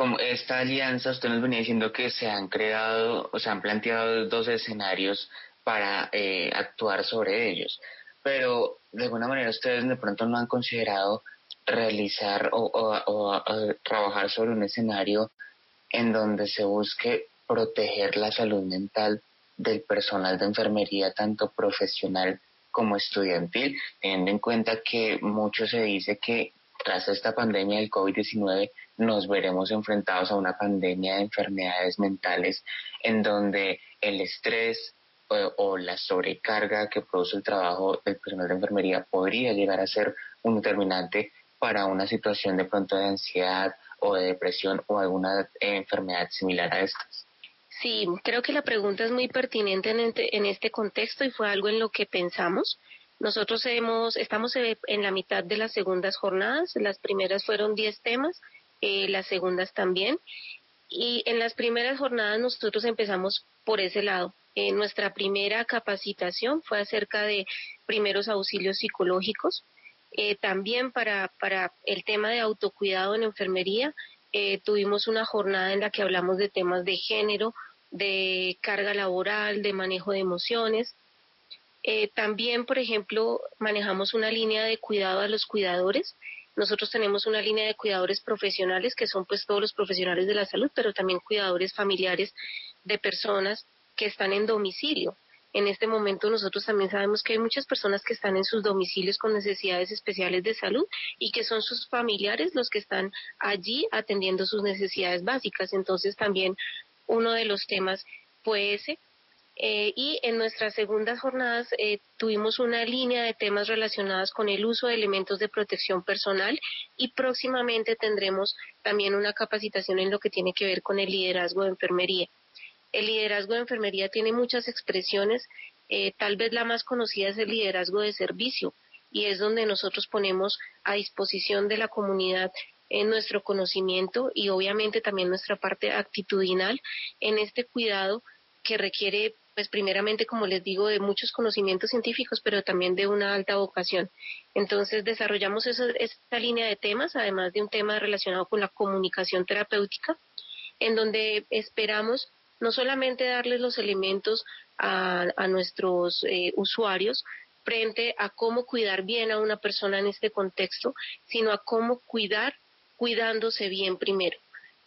como esta alianza, usted nos venía diciendo que se han creado o se han planteado dos escenarios para eh, actuar sobre ellos, pero de alguna manera ustedes de pronto no han considerado realizar o, trabajar sobre un escenario en donde se busque proteger la salud mental del personal de enfermería, tanto profesional como estudiantil, teniendo en cuenta que mucho se dice que tras esta pandemia del COVID-19 nos veremos enfrentados a una pandemia de enfermedades mentales en donde el estrés o, la sobrecarga que produce el trabajo del personal de enfermería podría llegar a ser un determinante para una situación de pronto de ansiedad o de depresión o alguna enfermedad similar a estas. Sí, creo que la pregunta es muy pertinente en este, contexto y fue algo en lo que pensamos. Nosotros hemos, estamos en la mitad de las segundas jornadas. Las primeras fueron 10 temas, eh, las segundas también. Y en las primeras jornadas nosotros empezamos por ese lado. Eh, nuestra primera capacitación fue acerca de primeros auxilios psicológicos. Eh, también para, para el tema de autocuidado en enfermería, tuvimos una jornada en la que hablamos de temas de género, de carga laboral, de manejo de emociones. Eh, también, por ejemplo, manejamos una línea de cuidado a los cuidadores. Nosotros tenemos una línea de cuidadores profesionales, que son pues todos los profesionales de la salud, pero también cuidadores familiares de personas que están en domicilio. En este momento nosotros también sabemos que hay muchas personas que están en sus domicilios con necesidades especiales de salud y que son sus familiares los que están allí atendiendo sus necesidades básicas. Entonces también uno de los temas fue ese, Eh, y en nuestras segundas jornadas eh, tuvimos una línea de temas relacionados con el uso de elementos de protección personal y próximamente tendremos también una capacitación en lo que tiene que ver con el liderazgo de enfermería. El liderazgo de enfermería tiene muchas expresiones, eh, tal vez la más conocida es el liderazgo de servicio y es donde nosotros ponemos a disposición de la comunidad en nuestro conocimiento y obviamente también nuestra parte actitudinal en este cuidado que requiere pues primeramente, como les digo, de muchos conocimientos científicos, pero también de una alta vocación. Entonces, desarrollamos esta línea de temas, además de un tema relacionado con la comunicación terapéutica, en donde esperamos no solamente darles los elementos a, nuestros eh, usuarios frente a cómo cuidar bien a una persona en este contexto, sino a cómo cuidar cuidándose bien primero.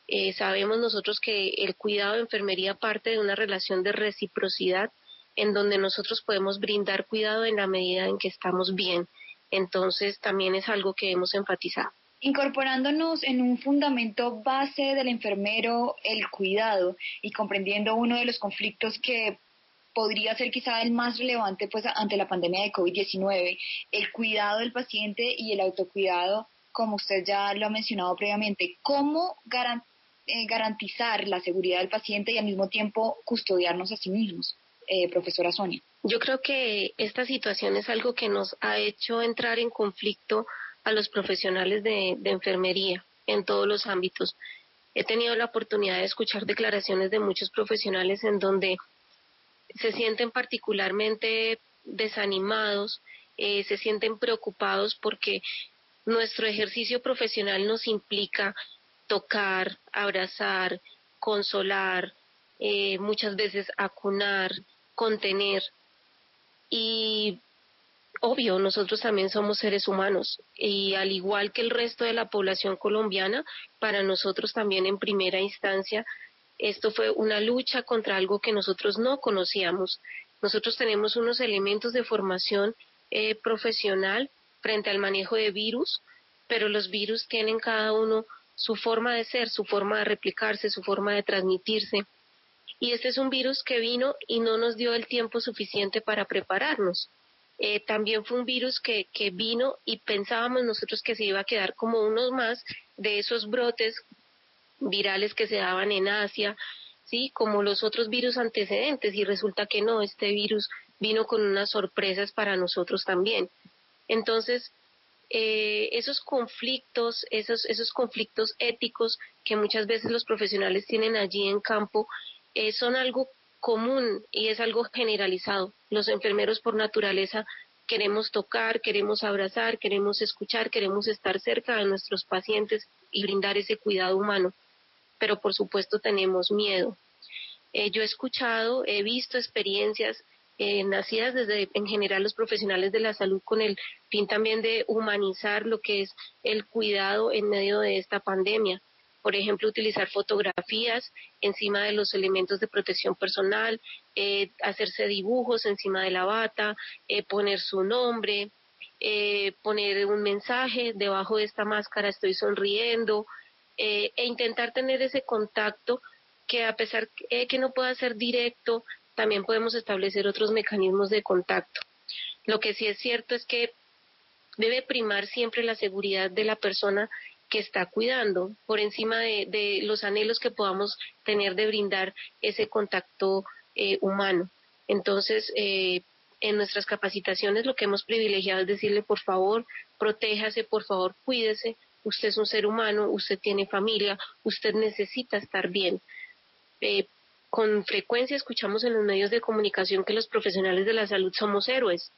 Eh, sabemos nosotros que el cuidado de enfermería parte de una relación de reciprocidad en donde nosotros podemos brindar cuidado en la medida en que estamos bien. Entonces también es algo que hemos enfatizado. Incorporándonos en un fundamento base del enfermero, el cuidado, y comprendiendo uno de los conflictos que podría ser quizá el más relevante pues ante la pandemia de COVID-19, el cuidado del paciente y el autocuidado, como usted ya lo ha mencionado previamente, ¿cómo garantizar eh, garantizar la seguridad del paciente y al mismo tiempo custodiarnos a sí mismos, eh, profesora Sonia. Yo creo que esta situación es algo que nos ha hecho entrar en conflicto a los profesionales de, enfermería en todos los ámbitos. He tenido la oportunidad de escuchar declaraciones de muchos profesionales en donde se sienten particularmente desanimados, eh, se sienten preocupados porque nuestro ejercicio profesional nos implica tocar, abrazar, consolar, eh, muchas veces acunar, contener. Y obvio, nosotros también somos seres humanos y al igual que el resto de la población colombiana, para nosotros también en primera instancia, esto fue una lucha contra algo que nosotros no conocíamos. Nosotros tenemos unos elementos de formación eh, profesional frente al manejo de virus, pero los virus tienen cada uno su forma de ser, su forma de replicarse, su forma de transmitirse. Y este es un virus que vino y no nos dio el tiempo suficiente para prepararnos. Eh, también fue un virus que, que vino y pensábamos nosotros que se iba a quedar como unos más de esos brotes virales que se daban en Asia, sí, como los otros virus antecedentes y resulta que no, este virus vino con unas sorpresas para nosotros también. Entonces, eh, esos conflictos, esos, esos conflictos éticos que muchas veces los profesionales tienen allí en campo, eh, son algo común y es algo generalizado. Los enfermeros por naturaleza queremos tocar, queremos abrazar, queremos escuchar, queremos estar cerca de nuestros pacientes y brindar ese cuidado humano, pero por supuesto tenemos miedo. Eh, yo he escuchado, he visto experiencias eh, nacidas desde en general los profesionales de la salud con el fin también de humanizar lo que es el cuidado en medio de esta pandemia. Por ejemplo, utilizar fotografías encima de los elementos de protección personal, eh, hacerse dibujos encima de la bata, eh, poner su nombre, poner un mensaje debajo de esta máscara, estoy sonriendo, e intentar tener ese contacto que a pesar que no pueda ser directo, también podemos establecer otros mecanismos de contacto. Lo que sí es cierto es que debe primar siempre la seguridad de la persona que está cuidando por encima de, los anhelos que podamos tener de brindar ese contacto eh, humano. Entonces, eh, en nuestras capacitaciones lo que hemos privilegiado es decirle, por favor, protéjase, por favor, cuídese, usted es un ser humano, usted tiene familia, usted necesita estar bien. Eh, con frecuencia escuchamos en los medios de comunicación que los profesionales de la salud somos héroes,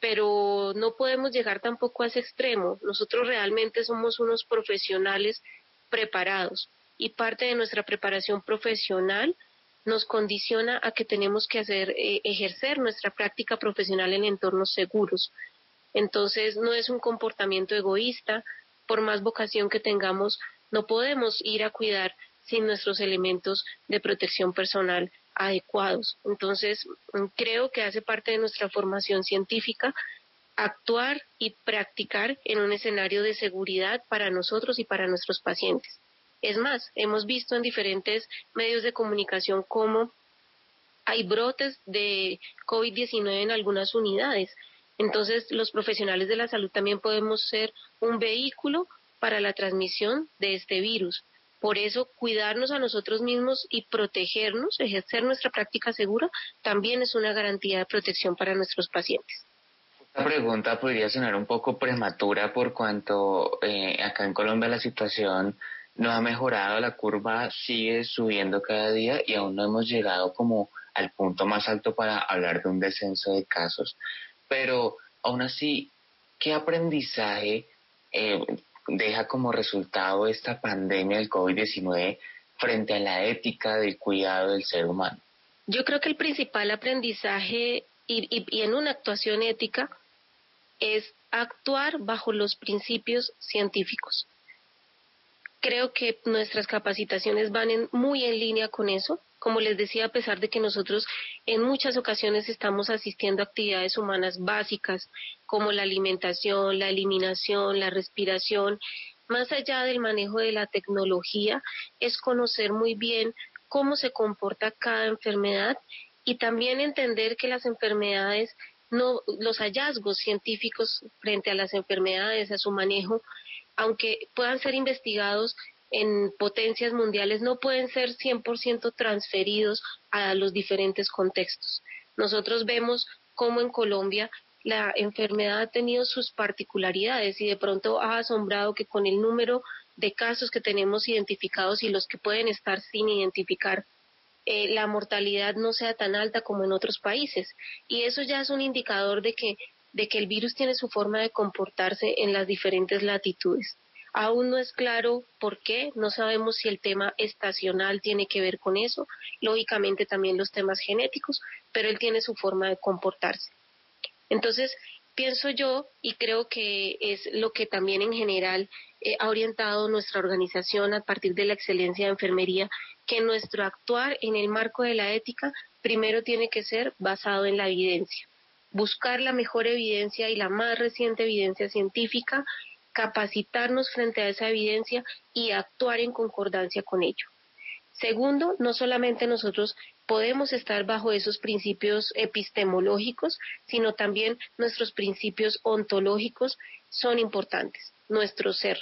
pero no podemos llegar tampoco a ese extremo. Nosotros realmente somos unos profesionales preparados y parte de nuestra preparación profesional nos condiciona a que tenemos que hacer eh, ejercer nuestra práctica profesional en entornos seguros. Entonces, no es un comportamiento egoísta, por más vocación que tengamos, no podemos ir a cuidar sin nuestros elementos de protección personal adecuados. Entonces, mm, creo que hace parte de nuestra formación científica actuar y practicar en un escenario de seguridad para nosotros y para nuestros pacientes. Es más, hemos visto en diferentes medios de comunicación cómo hay brotes de COVID-19 en algunas unidades. Entonces, los profesionales de la salud también podemos ser un vehículo para la transmisión de este virus. Por eso, cuidarnos a nosotros mismos y protegernos, ejercer nuestra práctica segura, también es una garantía de protección para nuestros pacientes. Esta pregunta podría sonar un poco prematura por cuanto eh, acá en Colombia la situación no ha mejorado, la curva sigue subiendo cada día y aún no hemos llegado como al punto más alto para hablar de un descenso de casos. Pero aún así, ¿qué aprendizaje eh, deja como resultado esta pandemia del COVID-19 frente a la ética del cuidado del ser humano? Yo creo que el principal aprendizaje y, y, en una actuación ética es actuar bajo los principios científicos. Creo que nuestras capacitaciones van muy en línea con eso. Como les decía, a pesar de que nosotros en muchas ocasiones estamos asistiendo a actividades humanas básicas como la alimentación, la eliminación, la respiración, más allá del manejo de la tecnología, es conocer muy bien cómo se comporta cada enfermedad y también entender que las enfermedades, no, los hallazgos científicos frente a las enfermedades, a su manejo, aunque puedan ser investigados en potencias mundiales, no pueden ser 100% transferidos a los diferentes contextos. Nosotros vemos cómo en Colombia la enfermedad ha tenido sus particularidades y de pronto ha asombrado que con el número de casos que tenemos identificados y los que pueden estar sin identificar, eh, la mortalidad no sea tan alta como en otros países. Y eso ya es un indicador de que, de que el virus tiene su forma de comportarse en las diferentes latitudes. Aún no es claro por qué, no sabemos si el tema estacional tiene que ver con eso, lógicamente también los temas genéticos, pero él tiene su forma de comportarse. Entonces, pienso yo y creo que es lo que también en general eh, ha orientado nuestra organización a partir de la excelencia de enfermería, que nuestro actuar en el marco de la ética primero tiene que ser basado en la evidencia. Buscar la mejor evidencia y la más reciente evidencia científica, capacitarnos frente a esa evidencia y actuar en concordancia con ello. Segundo, no solamente nosotros podemos estar bajo esos principios epistemológicos, sino también nuestros principios ontológicos son importantes, nuestro ser.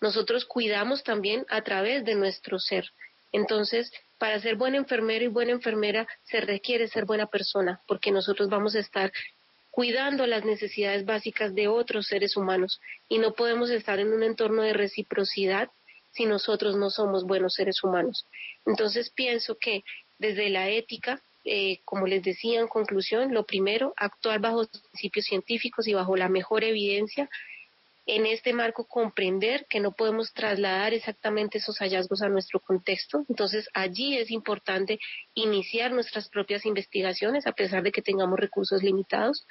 Nosotros cuidamos también a través de nuestro ser. Entonces, para ser buen enfermero y buena enfermera se requiere ser buena persona, porque nosotros vamos a estar cuidando las necesidades básicas de otros seres humanos y no podemos estar en un entorno de reciprocidad si nosotros no somos buenos seres humanos. Entonces pienso que desde la ética, eh, como les decía en conclusión, lo primero, actuar bajo principios científicos y bajo la mejor evidencia. En este marco, comprender que no podemos trasladar exactamente esos hallazgos a nuestro contexto. Entonces, allí es importante iniciar nuestras propias investigaciones, a pesar de que tengamos recursos limitados,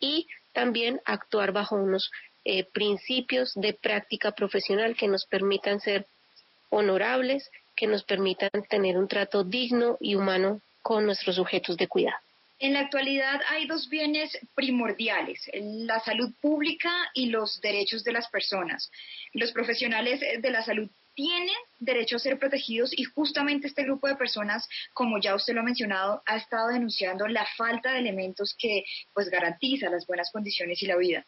y también actuar bajo unos eh, principios de práctica profesional que nos permitan ser honorables, que nos permitan tener un trato digno y humano con nuestros sujetos de cuidado. En la actualidad hay dos bienes primordiales, la salud pública y los derechos de las personas. Los profesionales de la salud tienen derecho a ser protegidos y justamente este grupo de personas, como ya usted lo ha mencionado, ha estado denunciando la falta de elementos que pues garantiza las buenas condiciones y la vida.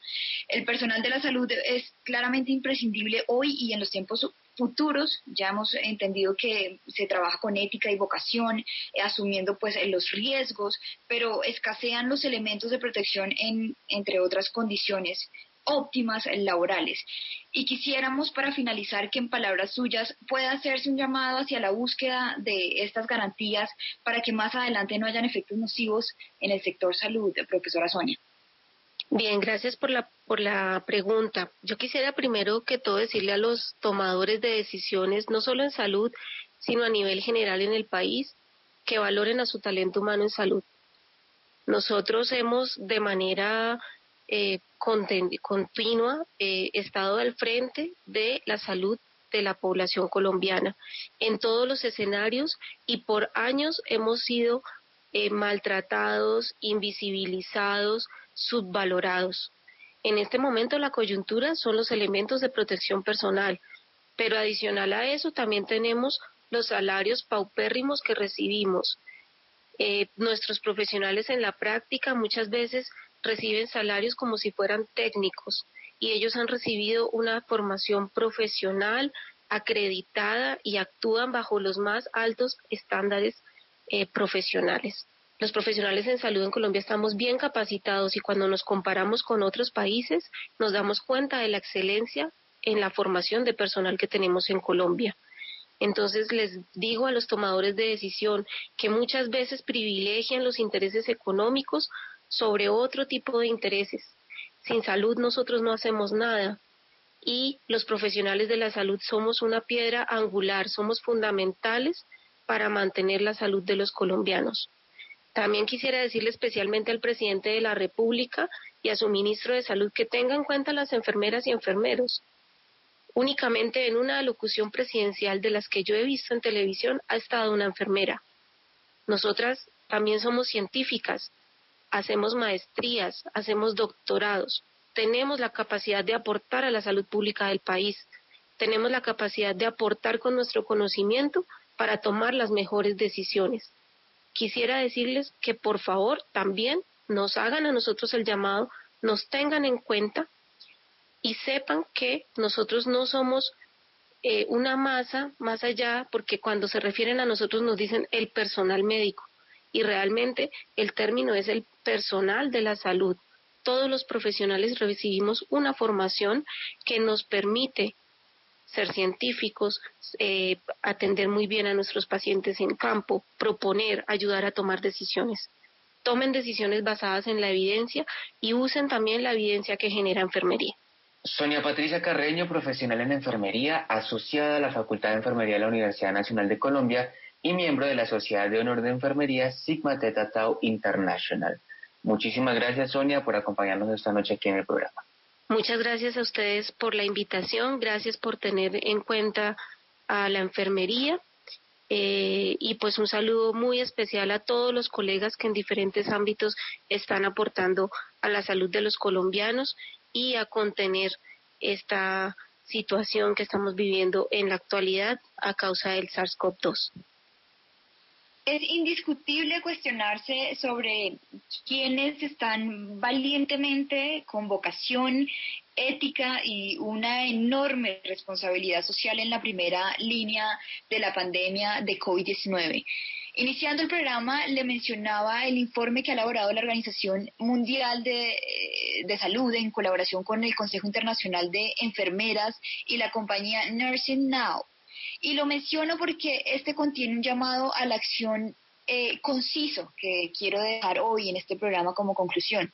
El personal de la salud es claramente imprescindible hoy y en los tiempos futuros. Ya hemos entendido que se trabaja con ética y vocación, asumiendo pues los riesgos, pero escasean los elementos de protección en, entre otras condiciones óptimas laborales. Y quisiéramos para finalizar que en palabras suyas pueda hacerse un llamado hacia la búsqueda de estas garantías para que más adelante no hayan efectos nocivos en el sector salud, profesora Sonia. Bien, gracias por la, por la pregunta. Yo quisiera primero que todo decirle a los tomadores de decisiones, no solo en salud, sino a nivel general en el país, que valoren a su talento humano en salud. Nosotros hemos de manera eh, continua eh, estado al frente de la salud de la población colombiana en todos los escenarios y por años hemos sido eh, maltratados, invisibilizados, subvalorados. En este momento la coyuntura son los elementos de protección personal, pero adicional a eso también tenemos los salarios paupérrimos que recibimos. Nuestros profesionales en la práctica muchas veces reciben salarios como si fueran técnicos y ellos han recibido una formación profesional acreditada y actúan bajo los más altos estándares eh, profesionales. Los profesionales en salud en Colombia estamos bien capacitados y cuando nos comparamos con otros países nos damos cuenta de la excelencia en la formación de personal que tenemos en Colombia. Entonces les digo a los tomadores de decisión que muchas veces privilegian los intereses económicos sobre otro tipo de intereses. Sin salud nosotros no hacemos nada y los profesionales de la salud somos una piedra angular, somos fundamentales para mantener la salud de los colombianos. También quisiera decirle especialmente al presidente de la República y a su ministro de Salud que tengan en cuenta las enfermeras y enfermeros. Únicamente en una alocución presidencial de las que yo he visto en televisión ha estado una enfermera. Nosotras también somos científicas, hacemos maestrías, hacemos doctorados, tenemos la capacidad de aportar a la salud pública del país, tenemos la capacidad de aportar con nuestro conocimiento para tomar las mejores decisiones. Quisiera decirles que por favor también nos hagan a nosotros el llamado, nos tengan en cuenta y sepan que nosotros no somos eh, una masa más allá, porque cuando se refieren a nosotros nos dicen el personal médico y realmente el término es el personal de la salud. Todos los profesionales recibimos una formación que nos permite ser científicos, eh, atender muy bien a nuestros pacientes en campo, proponer, ayudar a tomar decisiones. Tomen decisiones basadas en la evidencia y usen también la evidencia que genera enfermería. Sonia Patricia Carreño, profesional en enfermería, asociada a la Facultad de Enfermería de la Universidad Nacional de Colombia y miembro de la Sociedad de Honor de Enfermería Sigma Theta Tau International. Muchísimas gracias, Sonia, por acompañarnos esta noche aquí en el programa. Muchas gracias a ustedes por la invitación, gracias por tener en cuenta a la enfermería eh, y pues un saludo muy especial a todos los colegas que en diferentes ámbitos están aportando a la salud de los colombianos y a contener esta situación que estamos viviendo en la actualidad a causa del SARS-CoV-2. Es indiscutible cuestionarse sobre quienes están valientemente con vocación ética y una enorme responsabilidad social en la primera línea de la pandemia de COVID-19. Iniciando el programa, le mencionaba el informe que ha elaborado la Organización Mundial de, eh, de, Salud en colaboración con el Consejo Internacional de Enfermeras y la compañía Nursing Now. Y lo menciono porque este contiene un llamado a la acción eh, conciso que quiero dejar hoy en este programa como conclusión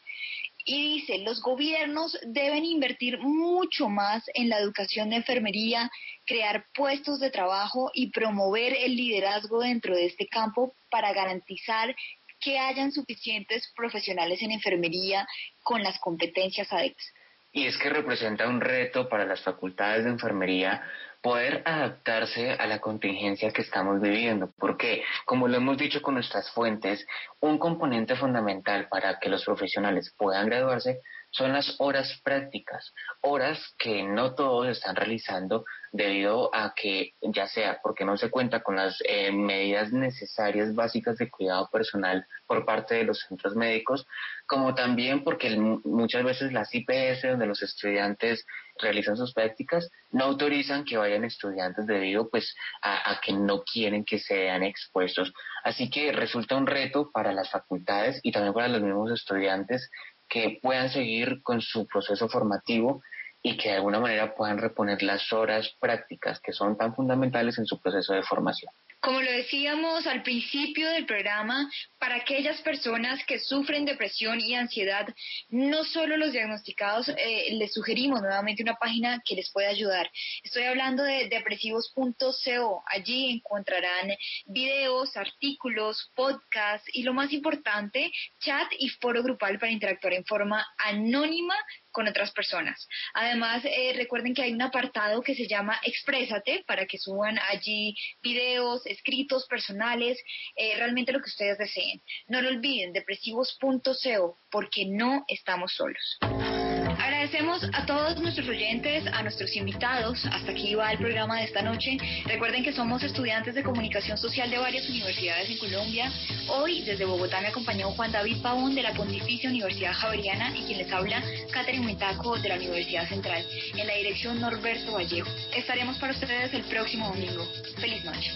y dice, los gobiernos deben invertir mucho más en la educación de enfermería, crear puestos de trabajo y promover el liderazgo dentro de este campo para garantizar que hayan suficientes profesionales en enfermería con las competencias adecuadas. Y es que representa un reto para las facultades de enfermería poder adaptarse a la contingencia que estamos viviendo, porque, como lo hemos dicho con nuestras fuentes, un componente fundamental para que los profesionales puedan graduarse son las horas prácticas, horas que no todos están realizando debido a que ya sea porque no se cuenta con las eh, medidas necesarias básicas de cuidado personal por parte de los centros médicos, como también porque muchas veces las IPS donde los estudiantes realizan sus prácticas no autorizan que vayan estudiantes debido pues a, a que no quieren que sean expuestos. Así que resulta un reto para las facultades y también para los mismos estudiantes que puedan seguir con su proceso formativo y que de alguna manera puedan reponer las horas prácticas que son tan fundamentales en su proceso de formación. Como lo decíamos al principio del programa, para aquellas personas que sufren depresión y ansiedad, no solo los diagnosticados, eh, les sugerimos nuevamente una página que les puede ayudar. Estoy hablando de depresivos.co. Allí encontrarán videos, artículos, podcasts y lo más importante, chat y foro grupal para interactuar en forma anónima con otras personas. Además, eh, recuerden que hay un apartado que se llama Exprésate para que suban allí videos, escritos personales, eh, realmente lo que ustedes deseen. No lo olviden, depresivos.co, porque no estamos solos Agradecemos a todos nuestros oyentes, a nuestros invitados. Hasta aquí va el programa de esta noche. Recuerden que somos estudiantes de comunicación social de varias universidades en Colombia. Hoy, desde Bogotá, me acompañó Juan David Pavón de la Pontificia Universidad Javeriana y quien les habla, Catherine Huitaco de la Universidad Central. En la dirección Norberto Vallejo. Estaremos para ustedes el próximo domingo. Feliz noche.